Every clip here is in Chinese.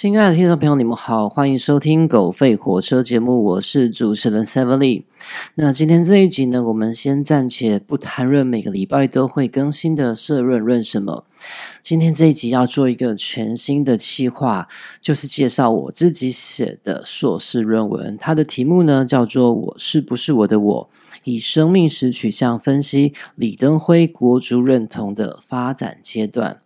亲爱的听众朋友，你们好，欢迎收听《狗吠火车》节目，我是主持人 Seven Lee。那今天这一集呢，我们先暂且不谈论每个礼拜都会更新的社论论什么。今天这一集要做一个全新的企划，就是介绍我自己写的硕士论文。它的题目呢叫做《我是不是我的我》，以生命史取向分析李登辉国族认同的发展阶段。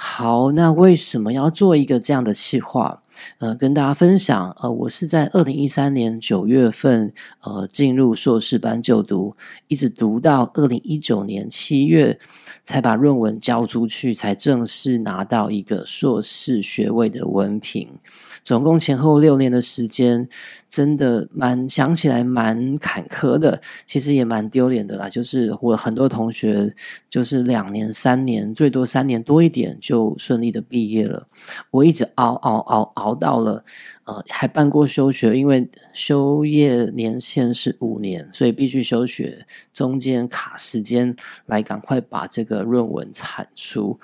好，那为什么要做一个这样的企划？呃，跟大家分享，呃，我是在二零一三年九月份，呃，进入硕士班就读，一直读到二零一九年七月，才把论文交出去，才正式拿到一个硕士学位的文凭。总共前后六年的时间，真的蛮想起来蛮坎坷的，其实也蛮丢脸的啦。就是我很多同学，就是两年、三年，最多三年多一点就顺利的毕业了。我一直熬熬熬熬到了，呃，还办过休学，因为休业年限是五年，所以必须休学，中间卡时间来赶快把这个论文产出。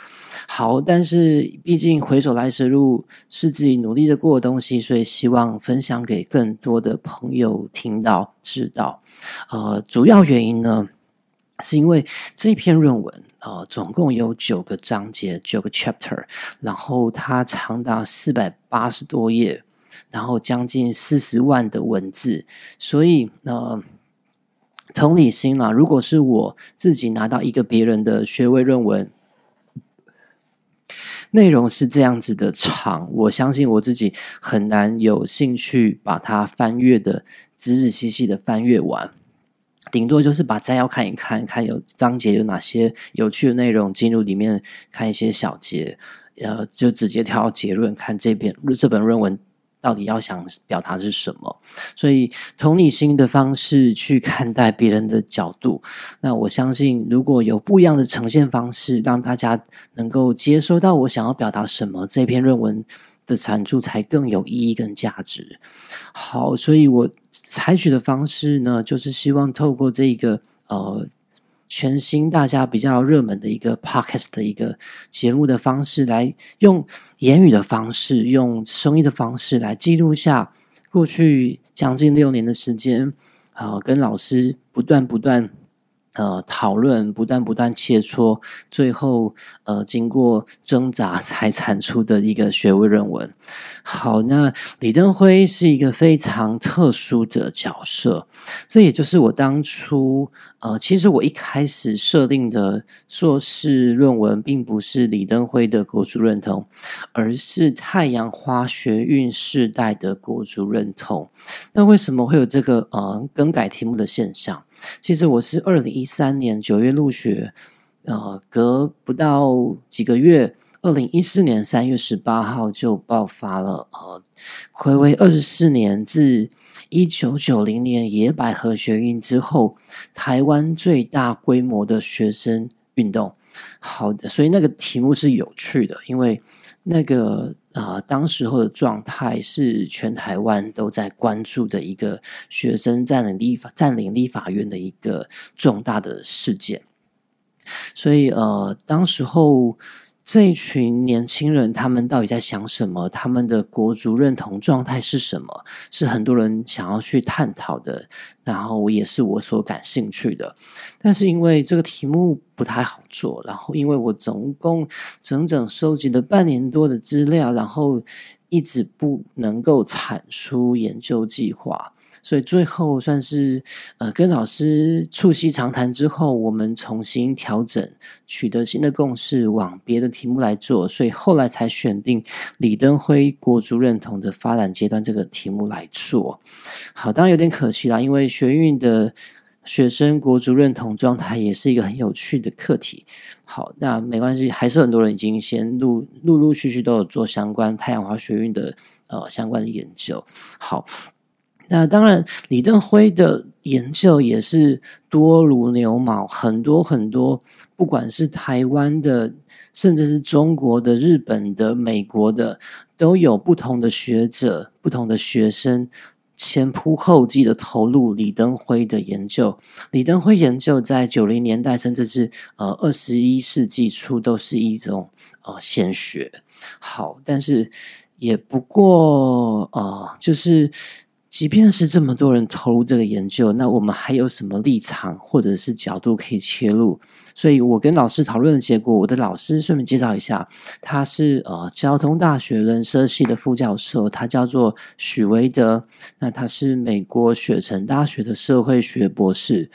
好，但是毕竟回首来时路，是自己努力的过的。东西，所以希望分享给更多的朋友听到、知道。呃，主要原因呢，是因为这篇论文呃，总共有九个章节、九个 chapter，然后它长达四百八十多页，然后将近四十万的文字，所以呃，同理心啊，如果是我自己拿到一个别人的学位论文。内容是这样子的长，我相信我自己很难有兴趣把它翻阅的仔仔细细的翻阅完，顶多就是把摘要看一看，看有章节有哪些有趣的内容，进入里面看一些小节，呃，就直接挑结论，看这篇这本论文。到底要想表达是什么？所以同理心的方式去看待别人的角度，那我相信如果有不一样的呈现方式，让大家能够接收到我想要表达什么，这篇论文的产出才更有意义跟价值。好，所以我采取的方式呢，就是希望透过这个呃。全新、大家比较热门的一个 podcast 的一个节目的方式，来用言语的方式、用声音的方式来记录下过去将近六年的时间，啊，跟老师不断不断。呃，讨论不断不断切磋，最后呃，经过挣扎 才产出的一个学位论文。好，那李登辉是一个非常特殊的角色，这也就是我当初呃，其实我一开始设定的硕士论文，并不是李登辉的国族认同，而是太阳花学运世代的国族认同。那为什么会有这个呃更改题目的现象？其实我是二零一三年九月入学，呃，隔不到几个月，二零一四年三月十八号就爆发了，呃，暌违二十四年，自一九九零年野百合学运之后，台湾最大规模的学生运动。好的，所以那个题目是有趣的，因为。那个啊，当时候的状态是全台湾都在关注的一个学生占领立法占领立法院的一个重大的事件，所以呃，当时候。这一群年轻人，他们到底在想什么？他们的国族认同状态是什么？是很多人想要去探讨的，然后也是我所感兴趣的。但是因为这个题目不太好做，然后因为我总共整整收集了半年多的资料，然后一直不能够产出研究计划。所以最后算是呃跟老师促膝长谈之后，我们重新调整，取得新的共识，往别的题目来做。所以后来才选定李登辉国足认同的发展阶段这个题目来做。好，当然有点可惜啦，因为学运的学生国足认同状态也是一个很有趣的课题。好，那没关系，还是很多人已经先陆陆陆续续都有做相关太阳花学运的呃相关的研究。好。那当然，李登辉的研究也是多如牛毛，很多很多，不管是台湾的，甚至是中国的、日本的、美国的，都有不同的学者、不同的学生前仆后继的投入李登辉的研究。李登辉研究在九零年代，甚至是呃二十一世纪初，都是一种呃显学。好，但是也不过呃，就是即便是这么多人投入这个研究，那我们还有什么立场或者是角度可以切入？所以我跟老师讨论的结果，我的老师顺便介绍一下，他是呃交通大学人社系的副教授，他叫做许维德，那他是美国雪城大学的社会学博士。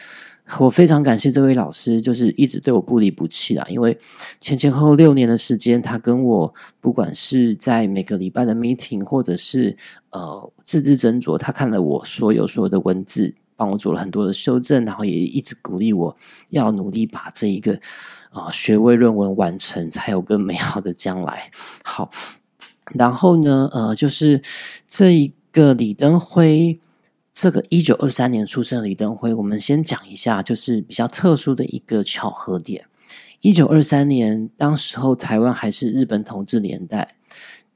我非常感谢这位老师，就是一直对我不离不弃啦。因为前前后后六年的时间，他跟我不管是在每个礼拜的 meeting，或者是呃字字斟酌，他看了我所有所有的文字。帮我做了很多的修正，然后也一直鼓励我要努力把这一个啊学位论文完成，才有更美好的将来。好，然后呢，呃，就是这一个李登辉，这个一九二三年出生的李登辉，我们先讲一下，就是比较特殊的一个巧合点。一九二三年，当时候台湾还是日本统治年代，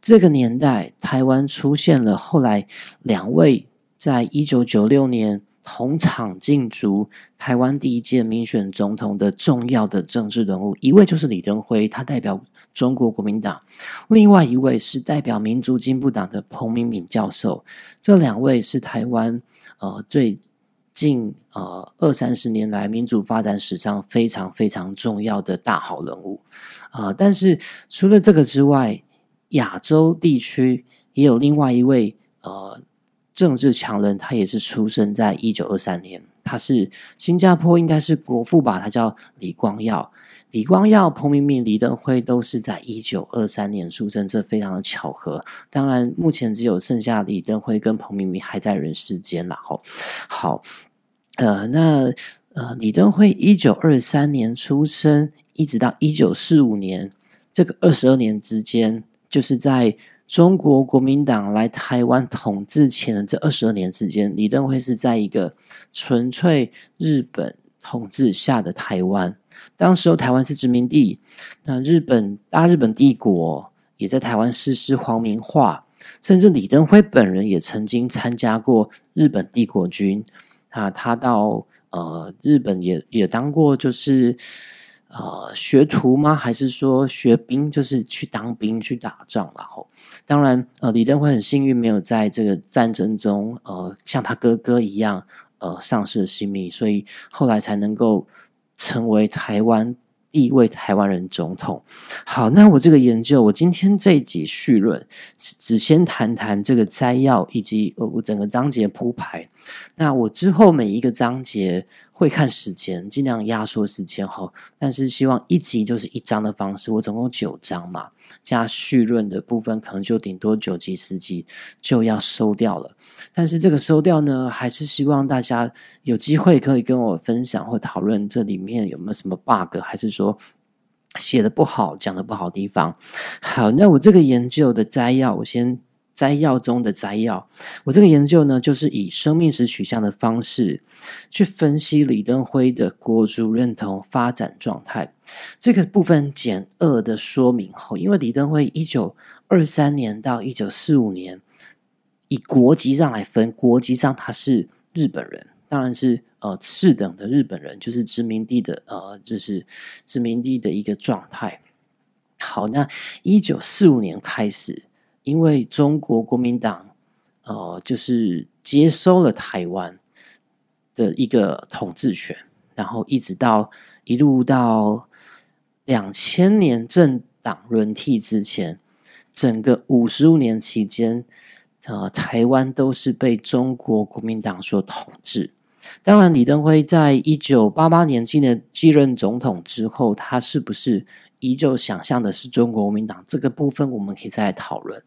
这个年代台湾出现了后来两位，在一九九六年。同场竞逐台湾第一届民选总统的重要的政治人物，一位就是李登辉，他代表中国国民党；另外一位是代表民族进步党的彭明敏教授。这两位是台湾呃最近呃二三十年来民主发展史上非常非常重要的大好人物啊！但是除了这个之外，亚洲地区也有另外一位呃。政治强人，他也是出生在一九二三年。他是新加坡，应该是国父吧？他叫李光耀。李光耀、彭明敏、李登辉都是在一九二三年出生，这非常的巧合。当然，目前只有剩下李登辉跟彭明敏还在人世间了。吼，好，呃，那呃，李登辉一九二三年出生，一直到一九四五年，这个二十二年之间，就是在。中国国民党来台湾统治前的这二十二年之间，李登辉是在一个纯粹日本统治下的台湾。当时候台湾是殖民地，那日本大日本帝国也在台湾实施皇民化，甚至李登辉本人也曾经参加过日本帝国军啊，他到呃日本也也当过就是。呃，学徒吗？还是说学兵？就是去当兵去打仗，然后当然，呃，李登辉很幸运，没有在这个战争中，呃，像他哥哥一样，呃，丧失了性命，所以后来才能够成为台湾。第一位台湾人总统。好，那我这个研究，我今天这一集序论只先谈谈这个摘要，以及呃我整个章节铺排。那我之后每一个章节会看时间，尽量压缩时间哈。但是希望一集就是一章的方式，我总共九章嘛，加序论的部分可能就顶多九集十集就要收掉了。但是这个收掉呢，还是希望大家有机会可以跟我分享或讨论这里面有没有什么 bug，还是说写的不好、讲的不好地方。好，那我这个研究的摘要，我先摘要中的摘要。我这个研究呢，就是以生命史取向的方式去分析李登辉的国族认同发展状态。这个部分简扼的说明后，因为李登辉一九二三年到一九四五年。以国籍上来分，国籍上他是日本人，当然是呃次等的日本人，就是殖民地的呃，就是殖民地的一个状态。好，那一九四五年开始，因为中国国民党呃，就是接收了台湾的一个统治权，然后一直到一路到两千年政党轮替之前，整个五十五年期间。呃，台湾都是被中国国民党所统治。当然，李登辉在一九八八年继任继任总统之后，他是不是依旧想象的是中国国民党？这个部分我们可以再来讨论。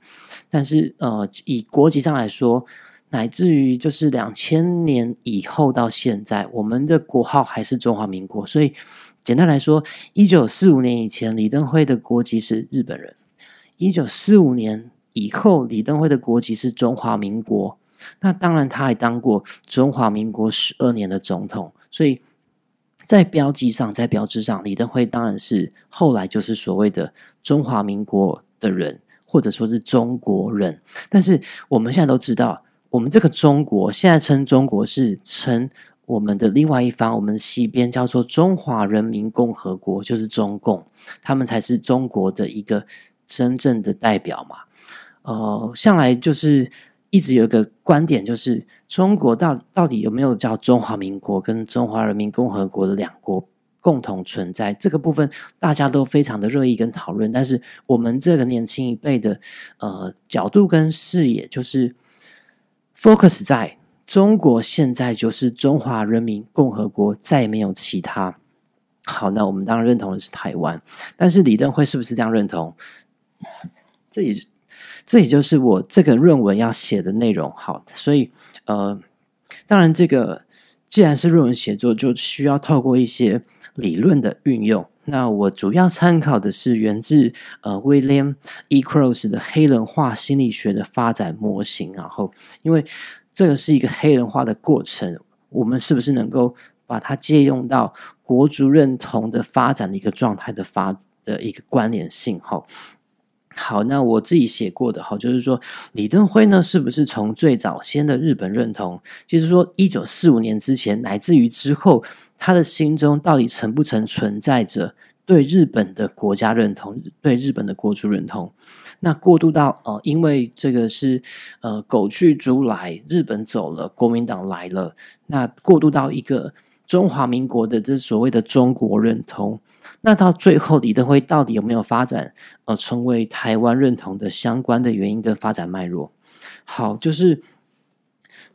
但是，呃，以国籍上来说，乃至于就是两千年以后到现在，我们的国号还是中华民国。所以，简单来说，一九四五年以前，李登辉的国籍是日本人；一九四五年。以后，李登辉的国籍是中华民国。那当然，他还当过中华民国十二年的总统，所以在标记上，在标志上，李登辉当然是后来就是所谓的中华民国的人，或者说是中国人。但是我们现在都知道，我们这个中国现在称中国是称我们的另外一方，我们西边叫做中华人民共和国，就是中共，他们才是中国的一个真正的代表嘛。呃，向来就是一直有一个观点，就是中国到到底有没有叫中华民国跟中华人民共和国的两国共同存在？这个部分大家都非常的热议跟讨论。但是我们这个年轻一辈的呃角度跟视野，就是 focus 在中国现在就是中华人民共和国，再也没有其他。好，那我们当然认同的是台湾，但是李登辉是不是这样认同？这也是这也就是我这个论文要写的内容。好，所以呃，当然这个既然是论文写作，就需要透过一些理论的运用。那我主要参考的是源自呃 William E. Cross 的黑人化心理学的发展模型。然后，因为这个是一个黑人化的过程，我们是不是能够？把它借用到国族认同的发展的一个状态的发的一个关联性，哈。好，那我自己写过的，哈，就是说李登辉呢，是不是从最早先的日本认同，就是说一九四五年之前，乃至于之后，他的心中到底曾不曾存在着对日本的国家认同，对日本的国族认同？那过渡到呃，因为这个是呃，狗去猪来，日本走了，国民党来了，那过渡到一个。中华民国的这所谓的中国认同，那到最后李登辉到底有没有发展呃成为台湾认同的相关的原因跟发展脉络？好，就是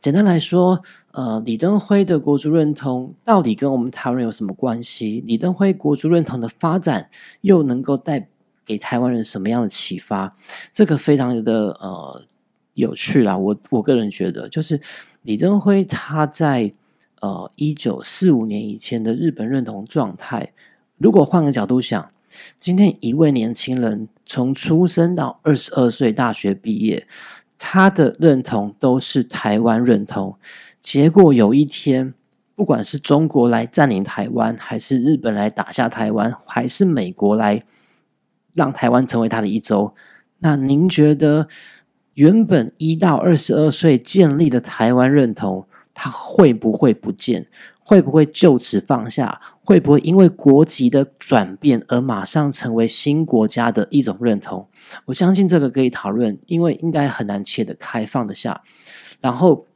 简单来说，呃，李登辉的国族认同到底跟我们台湾人有什么关系？李登辉国族认同的发展又能够带给台湾人什么样的启发？这个非常的呃有趣啦。我我个人觉得，就是李登辉他在。呃，一九四五年以前的日本认同状态，如果换个角度想，今天一位年轻人从出生到二十二岁大学毕业，他的认同都是台湾认同。结果有一天，不管是中国来占领台湾，还是日本来打下台湾，还是美国来让台湾成为他的一州，那您觉得原本一到二十二岁建立的台湾认同？他会不会不见？会不会就此放下？会不会因为国籍的转变而马上成为新国家的一种认同？我相信这个可以讨论，因为应该很难切的开放的下。然后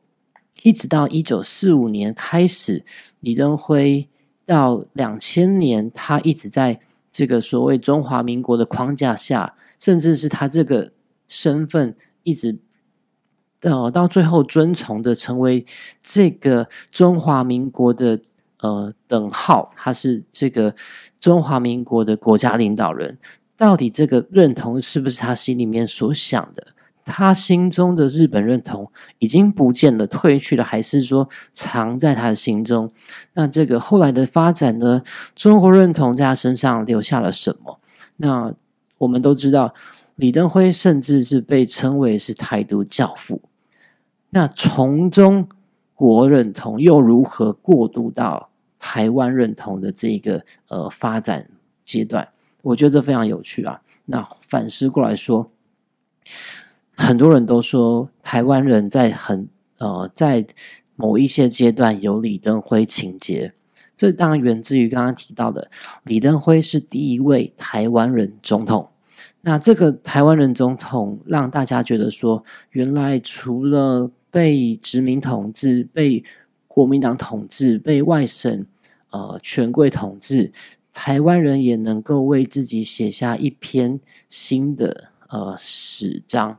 一直到一九四五年开始，李登辉到两千年，他一直在这个所谓中华民国的框架下，甚至是他这个身份一直。呃，到最后遵从的成为这个中华民国的呃等号，他是这个中华民国的国家领导人。到底这个认同是不是他心里面所想的？他心中的日本认同已经不见了、退去了，还是说藏在他的心中？那这个后来的发展呢？中国认同在他身上留下了什么？那我们都知道。李登辉甚至是被称为是台独教父。那从中国认同又如何过渡到台湾认同的这个呃发展阶段？我觉得这非常有趣啊。那反思过来说，很多人都说台湾人在很呃在某一些阶段有李登辉情节，这当然源自于刚刚提到的李登辉是第一位台湾人总统。那这个台湾人总统让大家觉得说，原来除了被殖民统治、被国民党统治、被外省呃权贵统治，台湾人也能够为自己写下一篇新的呃史章。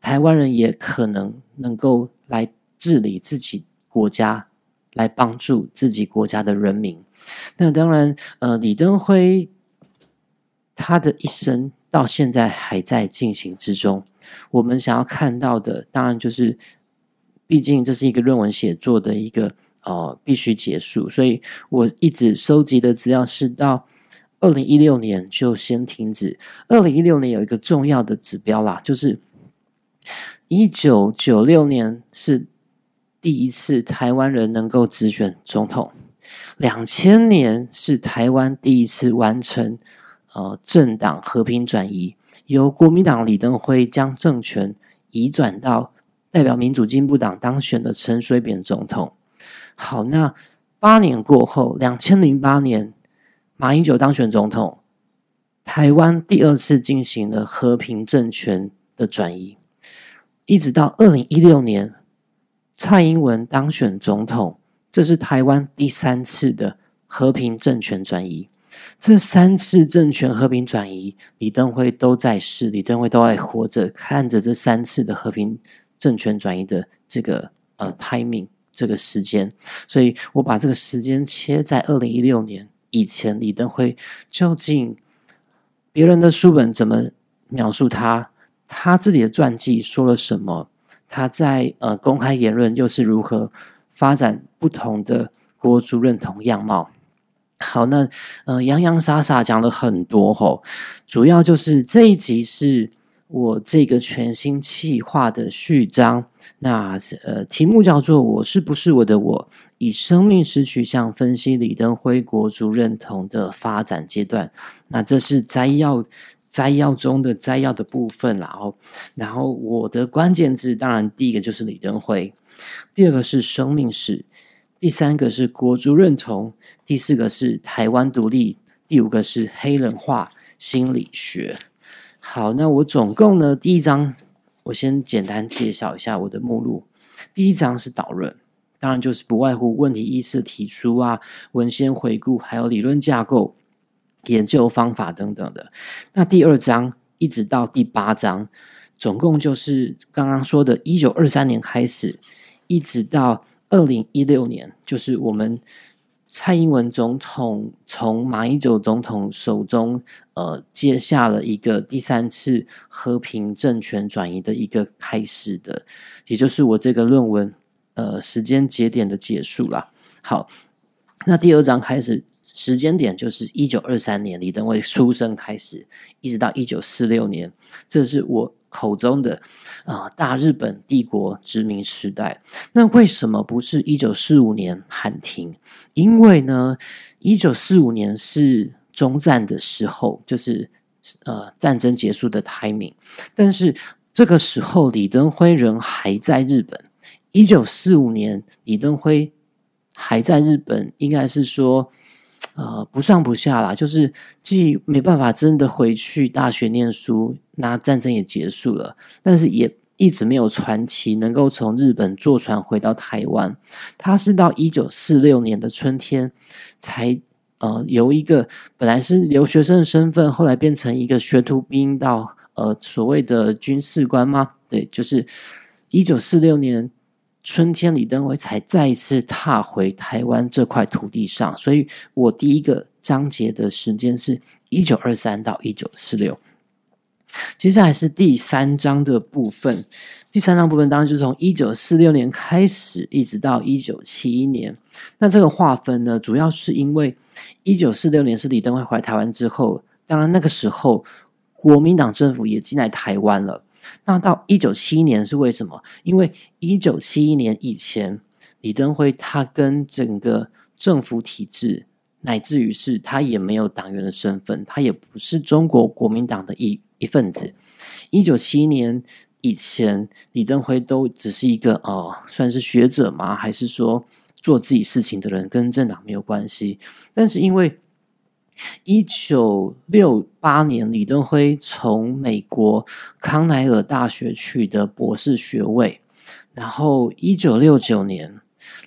台湾人也可能能够来治理自己国家，来帮助自己国家的人民。那当然，呃，李登辉他的一生。到现在还在进行之中。我们想要看到的，当然就是，毕竟这是一个论文写作的一个呃必须结束，所以我一直收集的资料是到二零一六年就先停止。二零一六年有一个重要的指标啦，就是一九九六年是第一次台湾人能够直选总统，两千年是台湾第一次完成。呃，政党和平转移，由国民党李登辉将政权移转到代表民主进步党当选的陈水扁总统。好，那八年过后，两千零八年马英九当选总统，台湾第二次进行了和平政权的转移，一直到二零一六年蔡英文当选总统，这是台湾第三次的和平政权转移。这三次政权和平转移，李登辉都在世，李登辉都还活着，看着这三次的和平政权转移的这个呃 timing 这个时间，所以我把这个时间切在二零一六年以前，李登辉究竟别人的书本怎么描述他，他自己的传记说了什么，他在呃公开言论又是如何发展不同的国族认同样貌。好，那呃洋洋洒洒讲了很多吼，主要就是这一集是我这个全新企划的序章。那呃题目叫做“我是不是我的我”，以生命史取向分析李登辉国族认同的发展阶段。那这是摘要摘要中的摘要的部分然后然后我的关键字当然第一个就是李登辉，第二个是生命史。第三个是国族认同，第四个是台湾独立，第五个是黑人化心理学。好，那我总共呢，第一章我先简单介绍一下我的目录。第一章是导论，当然就是不外乎问题意识提出啊，文献回顾，还有理论架构、研究方法等等的。那第二章一直到第八章，总共就是刚刚说的，一九二三年开始，一直到。二零一六年，就是我们蔡英文总统从马英九总统手中呃接下了一个第三次和平政权转移的一个开始的，也就是我这个论文呃时间节点的结束了。好，那第二章开始时间点就是一九二三年李登辉出生开始，一直到一九四六年，这是我。口中的啊，大日本帝国殖民时代，那为什么不是一九四五年喊停？因为呢，一九四五年是中战的时候，就是呃战争结束的 timing。但是这个时候，李登辉人还在日本。一九四五年，李登辉还在日本，应该是说。呃，不上不下啦，就是既没办法真的回去大学念书，那战争也结束了，但是也一直没有传奇能够从日本坐船回到台湾。他是到一九四六年的春天，才呃由一个本来是留学生的身份，后来变成一个学徒兵，到呃所谓的军事官吗？对，就是一九四六年。春天，李登辉才再一次踏回台湾这块土地上，所以我第一个章节的时间是一九二三到一九四六。接下来是第三章的部分，第三章部分当然就从一九四六年开始，一直到一九七一年。那这个划分呢，主要是因为一九四六年是李登辉回台湾之后，当然那个时候国民党政府也进来台湾了。那到一九七一年是为什么？因为一九七一年以前，李登辉他跟整个政府体制，乃至于是他也没有党员的身份，他也不是中国国民党的一一份子。一九七一年以前，李登辉都只是一个哦，算是学者吗？还是说做自己事情的人，跟政党没有关系？但是因为一九六八年，李登辉从美国康奈尔大学取得博士学位，然后一九六九年，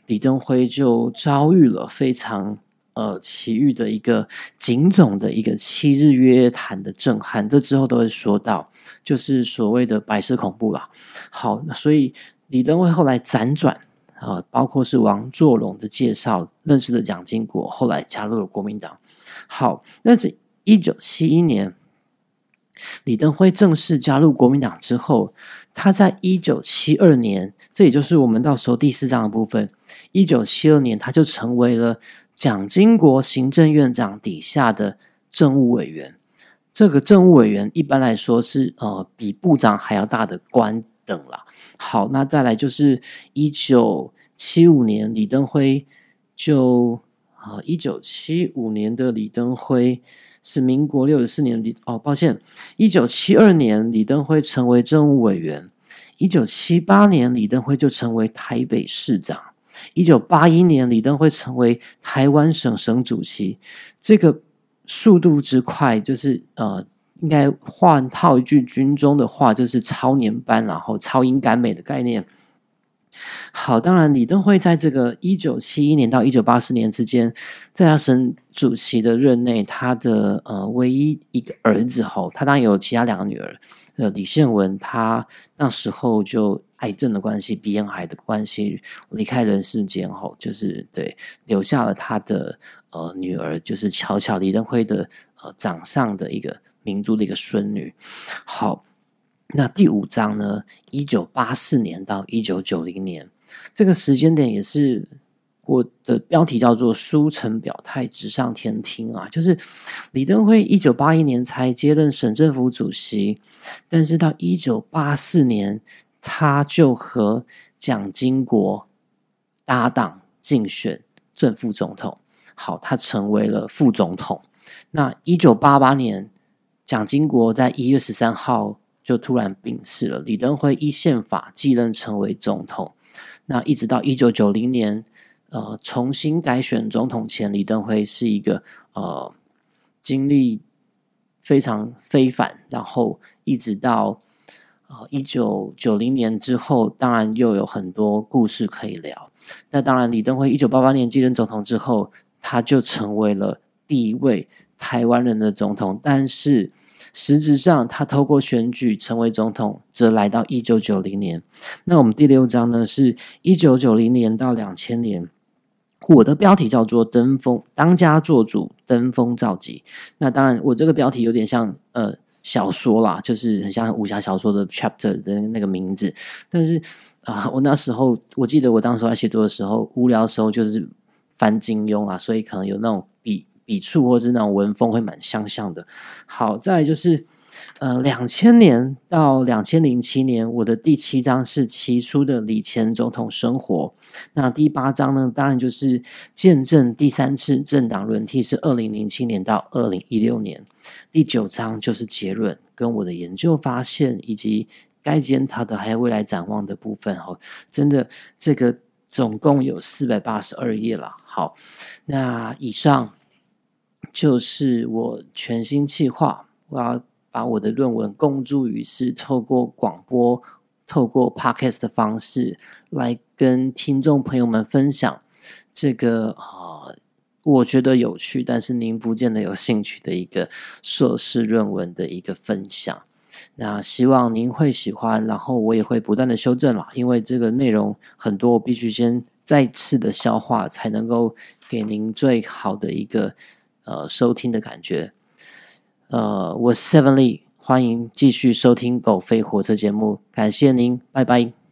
李登辉就遭遇了非常呃奇遇的一个警总的一个七日约谈的震撼，这之后都会说到，就是所谓的白色恐怖啦。好，所以李登辉后来辗转啊，包括是王作龙的介绍认识了蒋经国，后来加入了国民党。好，那这一九七一年，李登辉正式加入国民党之后，他在一九七二年，这也就是我们到时候第四章的部分。一九七二年，他就成为了蒋经国行政院长底下的政务委员。这个政务委员一般来说是呃比部长还要大的官等了。好，那再来就是一九七五年，李登辉就。啊，一九七五年的李登辉是民国六十四年李哦，抱歉，一九七二年李登辉成为政务委员，一九七八年李登辉就成为台北市长，一九八一年李登辉成为台湾省省主席。这个速度之快，就是呃，应该换套一句军中的话，就是超年班，然后超英赶美的概念。好，当然李登辉在这个一九七一年到一九八四年之间，在他省主席的任内，他的呃唯一一个儿子吼，他当然有其他两个女儿，呃李宪文，他那时候就癌症的关系，鼻咽癌的关系离开人世间后，就是对留下了他的呃女儿，就是巧巧李登辉的呃掌上的一个明珠的一个孙女。好。那第五章呢？一九八四年到一九九零年，这个时间点也是我的标题叫做“书城表态，直上天听”啊，就是李登辉一九八一年才接任省政府主席，但是到一九八四年，他就和蒋经国搭档竞选正副总统，好，他成为了副总统。那一九八八年，蒋经国在一月十三号。就突然病逝了。李登辉依宪法继任成为总统。那一直到一九九零年，呃，重新改选总统前，李登辉是一个呃经历非常非凡。然后一直到呃一九九零年之后，当然又有很多故事可以聊。那当然，李登辉一九八八年继任总统之后，他就成为了第一位台湾人的总统。但是实质上，他透过选举成为总统，则来到一九九零年。那我们第六章呢，是一九九零年到两千年。我的标题叫做“登峰当家做主，登峰造极”。那当然，我这个标题有点像呃小说啦，就是很像武侠小说的 chapter 的那个名字。但是啊，我那时候我记得我当时在写作的时候，无聊的时候就是翻金庸啊，所以可能有那种笔。触或者那种文风会蛮相像的。好，再来就是，呃，两千年到两千零七年，我的第七章是起初的李前总统生活。那第八章呢，当然就是见证第三次政党轮替，是二零零七年到二零一六年。第九章就是结论，跟我的研究发现以及该检讨的还有未来展望的部分。哦，真的，这个总共有四百八十二页了。好，那以上。就是我全新计划，我要把我的论文公诸于世，透过广播、透过 podcast 的方式来跟听众朋友们分享这个啊，我觉得有趣，但是您不见得有兴趣的一个硕士论文的一个分享。那希望您会喜欢，然后我也会不断的修正了，因为这个内容很多，我必须先再次的消化，才能够给您最好的一个。呃，收听的感觉。呃，我是 Seven Lee，欢迎继续收听《狗飞火车》节目，感谢您，拜拜。